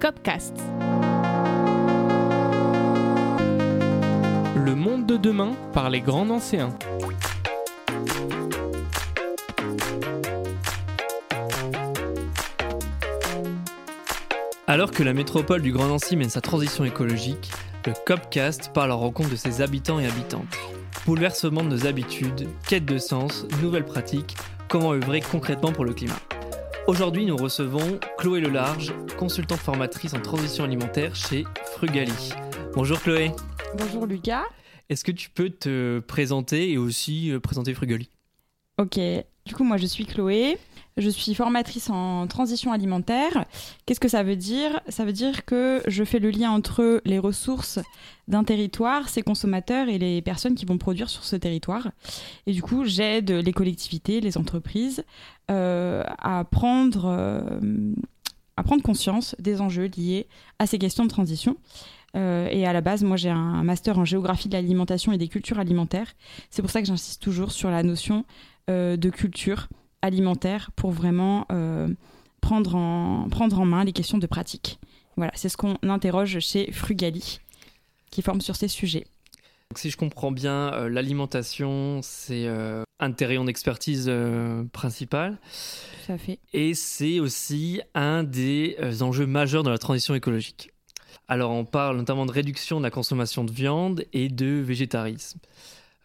Copcast. Le monde de demain par les grands anciens. Alors que la métropole du Grand Nancy mène sa transition écologique, le Copcast parle en rencontre de ses habitants et habitantes. Bouleversement de nos habitudes, quête de sens, nouvelles pratiques, comment œuvrer concrètement pour le climat. Aujourd'hui, nous recevons Chloé Lelarge, consultante formatrice en transition alimentaire chez Frugali. Bonjour Chloé. Bonjour Lucas. Est-ce que tu peux te présenter et aussi euh, présenter Frugali? Ok, du coup moi je suis Chloé, je suis formatrice en transition alimentaire. Qu'est-ce que ça veut dire? Ça veut dire que je fais le lien entre les ressources d'un territoire, ses consommateurs et les personnes qui vont produire sur ce territoire. Et du coup, j'aide les collectivités, les entreprises euh, à, prendre, euh, à prendre conscience des enjeux liés à ces questions de transition. Euh, et à la base, moi, j'ai un master en géographie de l'alimentation et des cultures alimentaires. C'est pour ça que j'insiste toujours sur la notion de culture alimentaire pour vraiment euh, prendre, en, prendre en main les questions de pratique. Voilà, c'est ce qu'on interroge chez Frugali, qui forme sur ces sujets. Donc, si je comprends bien, euh, l'alimentation, c'est euh, un terrain d'expertise principal. Tout à fait. Et c'est aussi un des enjeux majeurs de la transition écologique. Alors, on parle notamment de réduction de la consommation de viande et de végétarisme.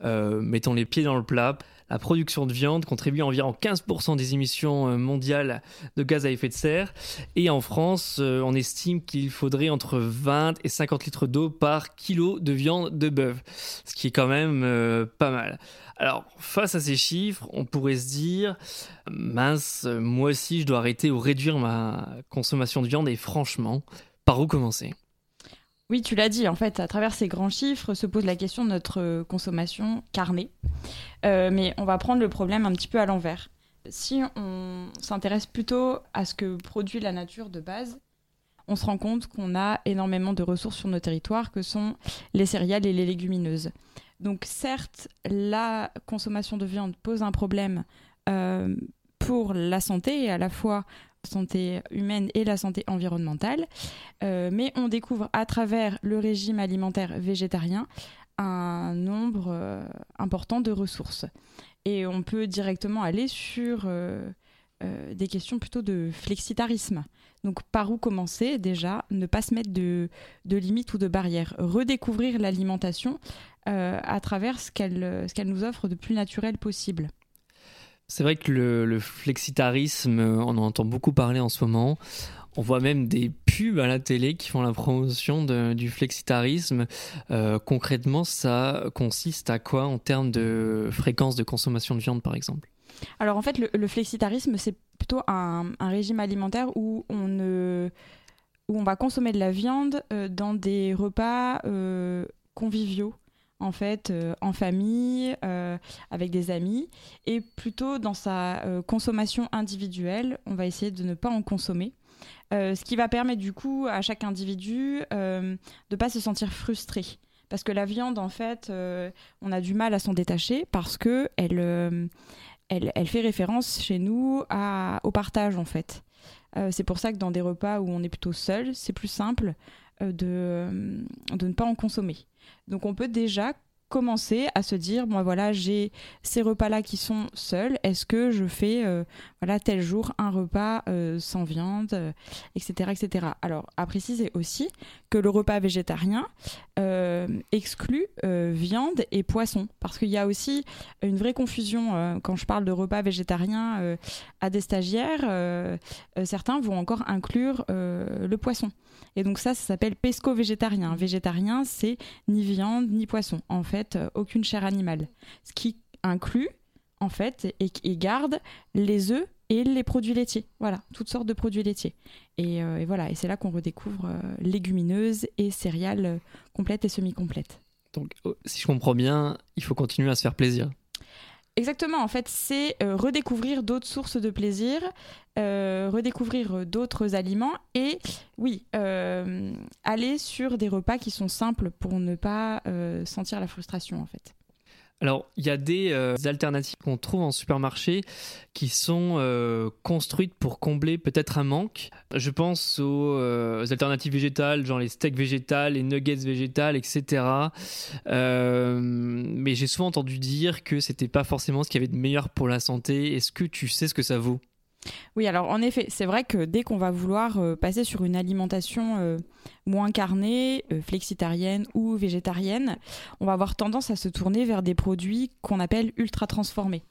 mettons les pieds dans le plat la production de viande contribue à environ 15% des émissions euh, mondiales de gaz à effet de serre. Et en France, euh, on estime qu'il faudrait entre 20 et 50 litres d'eau par kilo de viande de bœuf, ce qui est quand même euh, pas mal. Alors, face à ces chiffres, on pourrait se dire, mince, moi aussi, je dois arrêter ou réduire ma consommation de viande. Et franchement, par où commencer? Oui, tu l'as dit, en fait, à travers ces grands chiffres se pose la question de notre euh, consommation carnée. Euh, mais on va prendre le problème un petit peu à l'envers. Si on s'intéresse plutôt à ce que produit la nature de base, on se rend compte qu'on a énormément de ressources sur nos territoires que sont les céréales et les légumineuses. Donc certes, la consommation de viande pose un problème euh, pour la santé et à la fois santé humaine et la santé environnementale. Euh, mais on découvre à travers le régime alimentaire végétarien un nombre euh, important de ressources. Et on peut directement aller sur euh, des questions plutôt de flexitarisme. Donc par où commencer? Déjà Ne pas se mettre de, de limites ou de barrières. Redécouvrir l'alimentation à travers ce qu'elle nous offre de plus naturel possible. C'est vrai que le, flexitarisme, on en entend beaucoup parler en ce moment. On voit même des pubs à la télé qui font la promotion du flexitarisme. Euh, concrètement, ça consiste à quoi en termes de fréquence de consommation de viande, par exemple? Alors en fait, le, flexitarisme, c'est plutôt un, régime alimentaire où on ne où on va consommer de la viande euh, dans des repas euh, conviviaux en fait euh, en famille, euh, avec des amis, et plutôt dans sa euh, consommation individuelle, on va essayer de ne pas en consommer. ce qui va permettre du coup à chaque individu de ne pas se sentir frustré. Parce que la viande, en fait, on a du mal à s'en détacher parce que elle, elle, fait référence chez nous au partage, en fait. c'est pour ça que dans des repas où on est plutôt seul, c'est plus simple de, de ne pas en consommer. Donc on peut déjà commencer à se dire moi voilà j'ai ces repas là qui sont seuls est-ce que je fais euh, voilà tel jour un repas euh, sans viande etc euh, etc alors à préciser aussi que le repas végétarien exclut viande et poisson parce qu'il y a aussi une vraie confusion quand je parle de repas végétarien à des stagiaires certains vont encore inclure le poisson et donc ça, ça s'appelle pesco-végétarien. Végétarien, c'est ni viande ni poisson. En fait, euh, aucune chair animale. Ce qui inclut, en fait, et, garde les œufs et les produits laitiers. Voilà, toutes sortes de produits laitiers. Et, euh, voilà, et c'est là qu'on redécouvre euh, légumineuses et céréales complètes et semi-complètes. Donc, oh, si je comprends bien, il faut continuer à se faire plaisir. Exactement, en fait, c'est euh, redécouvrir d'autres sources de plaisir, euh, redécouvrir d'autres aliments et, oui, euh, aller sur des repas qui sont simples pour ne pas sentir la frustration, en fait. Alors, il y a des euh, alternatives qu'on trouve en supermarché qui sont euh, construites pour combler peut-être un manque. Je pense aux, euh, alternatives végétales, genre les steaks végétales, les nuggets végétales, etc. mais j'ai souvent entendu dire que c'était pas forcément ce qu'il y avait de meilleur pour la santé. Est-ce que tu sais ce que ça vaut? Oui, alors en effet, c'est vrai que dès qu'on va vouloir euh, passer sur une alimentation euh, moins carnée, euh, flexitarienne ou végétarienne, on va avoir tendance à se tourner vers des produits qu'on appelle ultra transformés.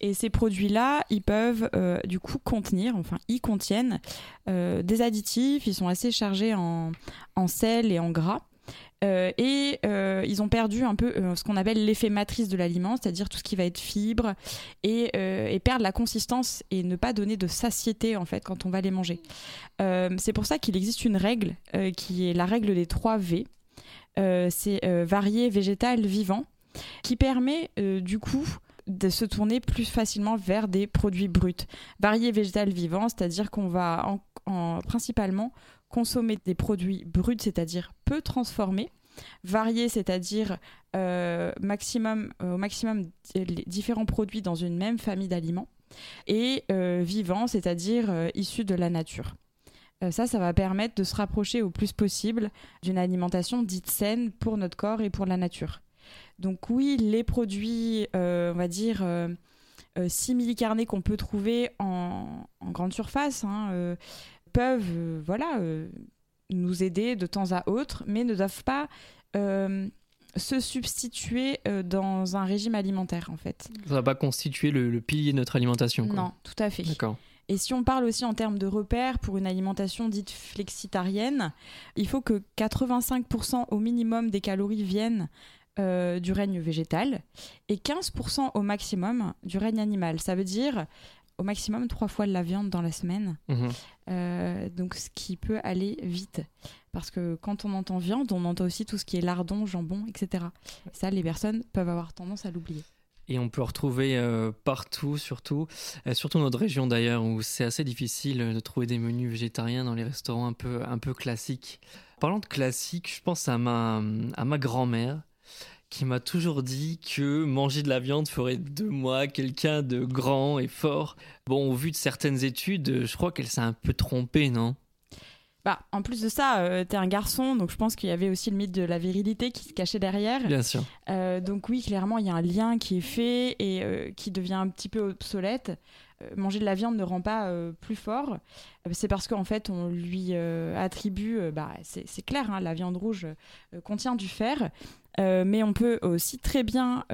Et ces produits-là, ils peuvent du coup contenir, enfin, ils contiennent des additifs, ils sont assez chargés en, en sel et en gras. Euh, et euh, ils ont perdu un peu euh, ce qu'on appelle l'effet matrice de l'aliment, c'est-à-dire tout ce qui va être fibre, et, perdre la consistance et ne pas donner de satiété en fait quand on va les manger. c'est pour ça qu'il existe une règle qui est la règle des 3 V. c'est varié, végétal, vivant, qui permet du coup de se tourner plus facilement vers des produits bruts. Varié, végétal, vivant, c'est-à-dire qu'on va en, principalement consommer des produits bruts, c'est-à-dire peu transformés, variés, c'est-à-dire euh, maximum, euh, au maximum différents produits dans une même famille d'aliments, et euh, vivants, c'est-à-dire issus de la nature. ça, ça va permettre de se rapprocher au plus possible d'une alimentation dite saine pour notre corps et pour la nature. Donc oui, les produits, on va dire, simili-carnés qu'on peut trouver en, grande surface, hein, peuvent euh, voilà, euh, nous aider de temps à autre, mais ne doivent pas euh, se substituer dans un régime alimentaire en fait. Ça ne va pas constituer le, pilier de notre alimentation. Non, tout à fait. D'accord. Et si on parle aussi en termes de repères pour une alimentation dite flexitarienne, il faut que 85% au minimum des calories viennent du règne végétal et 15% au maximum du règne animal. Ça veut dire au maximum trois fois de la viande dans la semaine. Mhm. Euh, donc ce qui peut aller vite. Parce que quand on entend viande, on entend aussi tout ce qui est lardon, jambon, etc. Ça, les personnes peuvent avoir tendance à l'oublier. Et on peut retrouver euh, partout, surtout, euh, surtout dans notre région d'ailleurs, où c'est assez difficile de trouver des menus végétariens dans les restaurants un peu, un peu classiques. Parlant de classique, je pense à ma, à ma grand-mère qui m'a toujours dit que manger de la viande ferait de moi quelqu'un de grand et fort. Bon, au vu de certaines études, je crois qu'elle s'est un peu trompée, non? Bah, en plus de ça, euh, t'es un garçon, donc je pense qu'il y avait aussi le mythe de la virilité qui se cachait derrière. Bien sûr. Euh, donc oui, clairement, il y a un lien qui est fait et euh, qui devient un petit peu obsolète. manger de la viande ne rend pas plus fort. c'est parce qu'en fait, on lui attribue, bah, c'est clair, hein, la viande rouge contient du fer. Mais on peut aussi très bien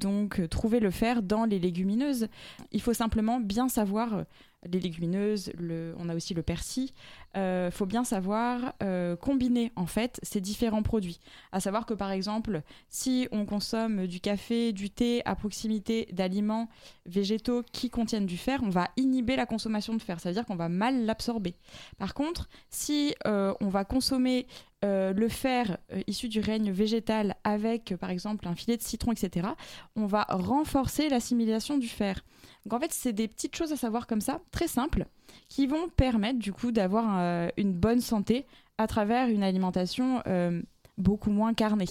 donc trouver le fer dans les légumineuses. Il faut simplement bien savoir les légumineuses, on a aussi le persil. Euh, faut bien savoir euh, combiner en fait ces différents produits. À savoir que par exemple, si on consomme du café, du thé à proximité d'aliments végétaux qui contiennent du fer, on va inhiber la consommation de fer. Ça veut dire qu'on va mal l'absorber. Par contre, si euh, on va consommer le fer issu du règne végétal avec par exemple un filet de citron, etc., on va renforcer l'assimilation du fer. Donc en fait, c'est des petites choses à savoir comme ça, très simples, qui vont permettre du coup d'avoir euh, une bonne santé à travers une alimentation euh, beaucoup moins carnée.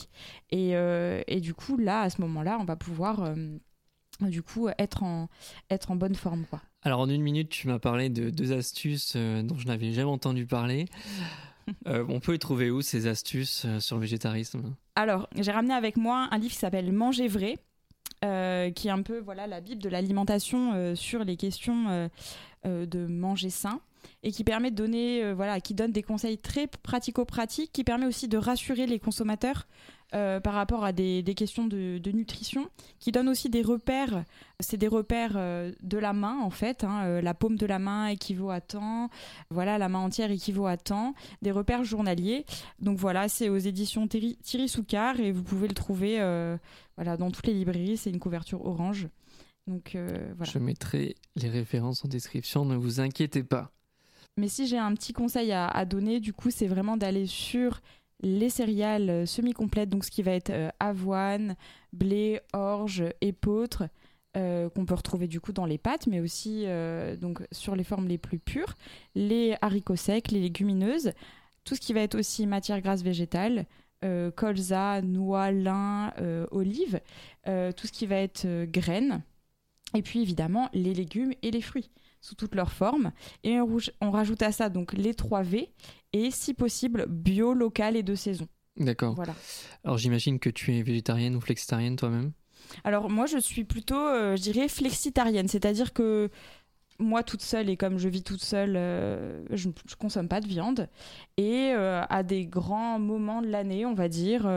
Euh, et, du coup, là, à ce moment-là, on va pouvoir du coup être en, être en bonne forme. Quoi. Alors en une minute, tu m'as parlé de deux astuces dont je n'avais jamais entendu parler. on peut y trouver où ces astuces sur le végétarisme? Alors, j'ai ramené avec moi un livre qui s'appelle Manger vrai euh, qui est un peu voilà la bible de l'alimentation euh, sur les questions euh, de manger sain et qui permet de donner voilà qui donne des conseils très pratico-pratiques qui permet aussi de rassurer les consommateurs euh, par rapport à des, questions de, nutrition, qui donnent aussi des repères. C'est des repères euh, de la main, en fait. Hein. Euh, la paume de la main équivaut à temps. Voilà, la main entière équivaut à temps. Des repères journaliers. Donc voilà, c'est aux éditions Thierry, Soucard et vous pouvez le trouver voilà, dans toutes les librairies. C'est une couverture orange. Donc voilà. Je mettrai les références en description, ne vous inquiétez pas. Mais si j'ai un petit conseil à, à donner, du coup, c'est vraiment d'aller sur les céréales euh, semi-complètes, donc ce qui va être euh, avoine, blé, orge, épeautre, euh, qu'on peut retrouver du coup dans les pâtes, mais aussi donc sur les formes les plus pures, les haricots secs, les légumineuses, tout ce qui va être aussi matière grasse végétale, colza, noix, lin, olive, tout ce qui va être graines. Et puis évidemment les légumes et les fruits sous toutes leurs formes. Et on, on rajoute à ça donc les 3 V et si possible bio, local et de saison. D'accord. Voilà. Alors j'imagine que tu es végétarienne ou flexitarienne toi-même? Alors moi je suis plutôt, euh, je dirais, flexitarienne, c'est-à-dire que moi toute seule et comme je vis toute seule, euh, je ne consomme pas de viande. Et euh, à des grands moments de l'année, on va dire,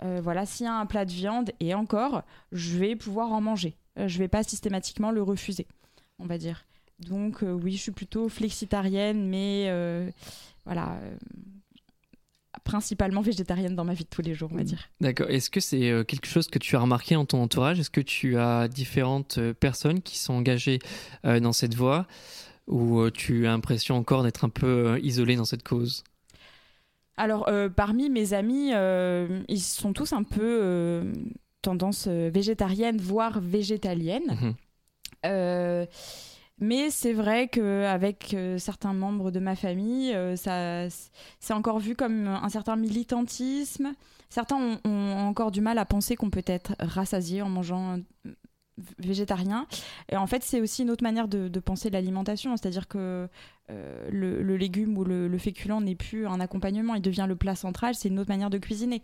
voilà, s'il y a un plat de viande et encore, je vais pouvoir en manger. je vais pas systématiquement le refuser, on va dire. Donc oui, je suis plutôt flexitarienne, mais voilà principalement végétarienne dans ma vie de tous les jours, on va mm. dire. D'accord. Est-ce que c'est euh, quelque chose que tu as remarqué en ton entourage? Est-ce que tu as différentes euh, personnes qui sont engagées euh, dans cette voie? Ou tu as l'impression encore d'être un peu isolée dans cette cause? Alors, parmi mes amis, ils sont tous un peu tendance végétarienne, voire végétalienne. Mmh mais c'est vrai qu'avec euh, certains membres de ma famille, euh, c'est encore vu comme un certain militantisme. Certains ont, encore du mal à penser qu'on peut être rassasié en mangeant euh, végétarien. Et en fait, c'est aussi une autre manière de, penser l'alimentation, c'est-à-dire que le, légume ou le féculent n'est plus un accompagnement, il devient le plat central, c'est une autre manière de cuisiner.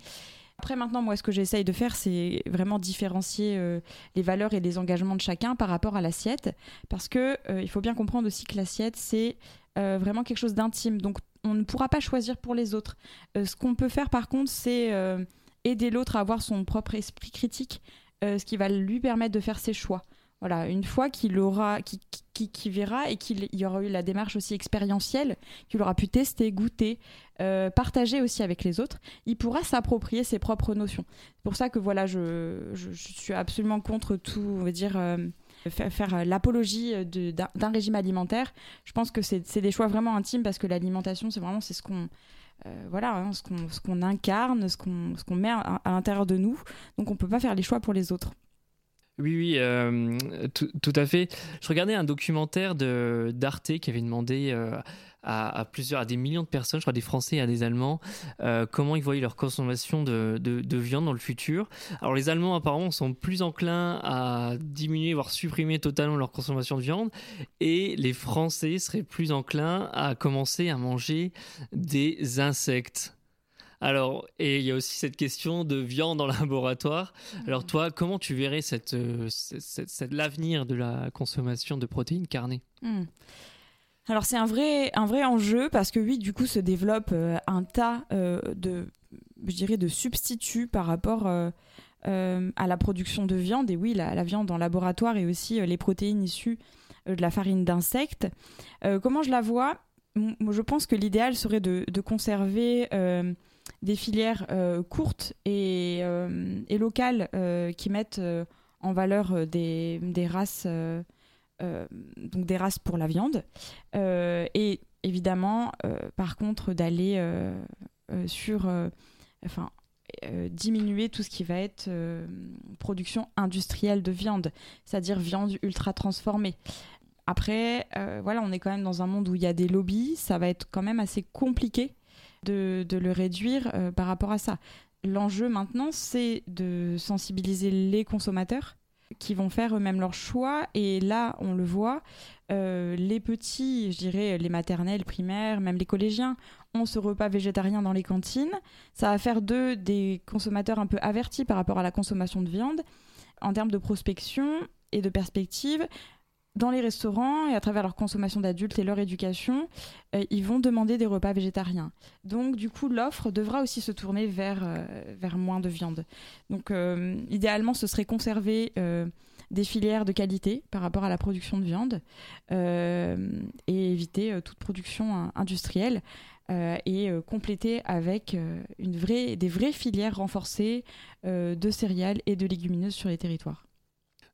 Après, maintenant, moi, ce que j'essaye de faire, c'est vraiment différencier euh, les valeurs et les engagements de chacun par rapport à l'assiette. Parce que euh, il faut bien comprendre aussi que l'assiette, c'est euh, vraiment quelque chose d'intime. Donc, on ne pourra pas choisir pour les autres. ce qu'on peut faire, par contre, c'est aider l'autre à avoir son propre esprit critique, ce qui va lui permettre de faire ses choix. Voilà, une fois qu'il aura, qui, verra et qu'il y aura eu la démarche aussi expérientielle, qu'il aura pu tester, goûter, euh, partager aussi avec les autres, il pourra s'approprier ses propres notions. C'est pour ça que voilà, je, suis absolument contre tout, on va dire. Euh, faire, l'apologie d'un régime alimentaire. Je pense que c'est des choix vraiment intimes parce que l'alimentation, c'est vraiment c'est ce qu'on euh, voilà, hein, ce qu'on incarne, ce qu'on met à, à l'intérieur de nous. Donc on ne peut pas faire les choix pour les autres. Oui, oui, euh, tout, à fait. Je regardais un documentaire d'Arte qui avait demandé euh, à, plusieurs, à des millions de personnes, je crois des Français et à des Allemands, euh, comment ils voyaient leur consommation de, viande dans le futur. Alors les Allemands apparemment sont plus enclins à diminuer, voire supprimer totalement leur consommation de viande, et les Français seraient plus enclins à commencer à manger des insectes. Alors, et il y a aussi cette question de viande en laboratoire. Alors, toi, comment tu verrais cette, euh, l'avenir de la consommation de protéines carnées? Hmm. Alors, c'est un vrai, un vrai enjeu parce que, oui, du coup, se développe euh, un tas euh, de, je dirais, de substituts par rapport à la production de viande. Et oui, la, viande en laboratoire et aussi les protéines issues de la farine d'insectes. comment je la vois? Je pense que l'idéal serait de, de conserver des filières euh, courtes et, euh, locales euh, qui mettent en valeur des, races, des races pour la viande. et évidemment, par contre, d'aller sur, diminuer tout ce qui va être production industrielle de viande, c'est-à-dire viande ultra transformée. Après, voilà, on est quand même dans un monde où il y a des lobbies, ça va être quand même assez compliqué de, le réduire euh, par rapport à ça. L'enjeu maintenant, c'est de sensibiliser les consommateurs qui vont faire eux-mêmes leurs choix. Et là, on le voit, euh, les petits, je dirais les maternelles, primaires, même les collégiens, ont ce repas végétarien dans les cantines. Ça va faire d'eux des consommateurs un peu avertis par rapport à la consommation de viande. En termes de prospection et de perspective, dans les restaurants et à travers leur consommation d'adultes et leur éducation, euh, ils vont demander des repas végétariens. Donc du coup, l'offre devra aussi se tourner vers, euh, moins de viande. Donc euh, idéalement, ce serait conserver des filières de qualité par rapport à la production de viande et éviter toute production industrielle. et compléter avec une vraie, des vraies filières renforcées de céréales et de légumineuses sur les territoires.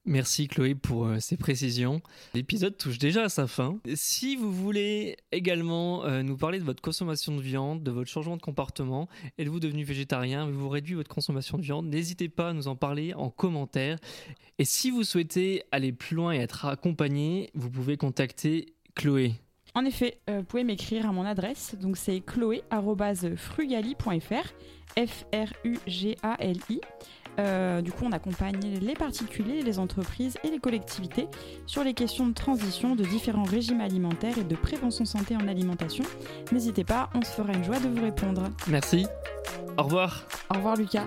Merci Chloé pour euh, ces précisions. L'épisode touche déjà à sa fin. Si vous voulez également euh, nous parler de votre consommation de viande, de votre changement de comportement, êtes-vous devenu végétarien, avez-vous réduit votre consommation de viande, n'hésitez pas à nous en parler en commentaire. Et si vous souhaitez aller plus loin et être accompagné, vous pouvez contacter Chloé. En effet, euh, vous pouvez m'écrire à mon adresse, donc c'est chloé.frugali.fr, F-R-U-G-A-L-I. Euh, du coup, on accompagne les particuliers, les entreprises et les collectivités sur les questions de transition de différents régimes alimentaires et de prévention santé en alimentation. N'hésitez pas, on se fera une joie de vous répondre. Merci. Au revoir. Au revoir Lucas.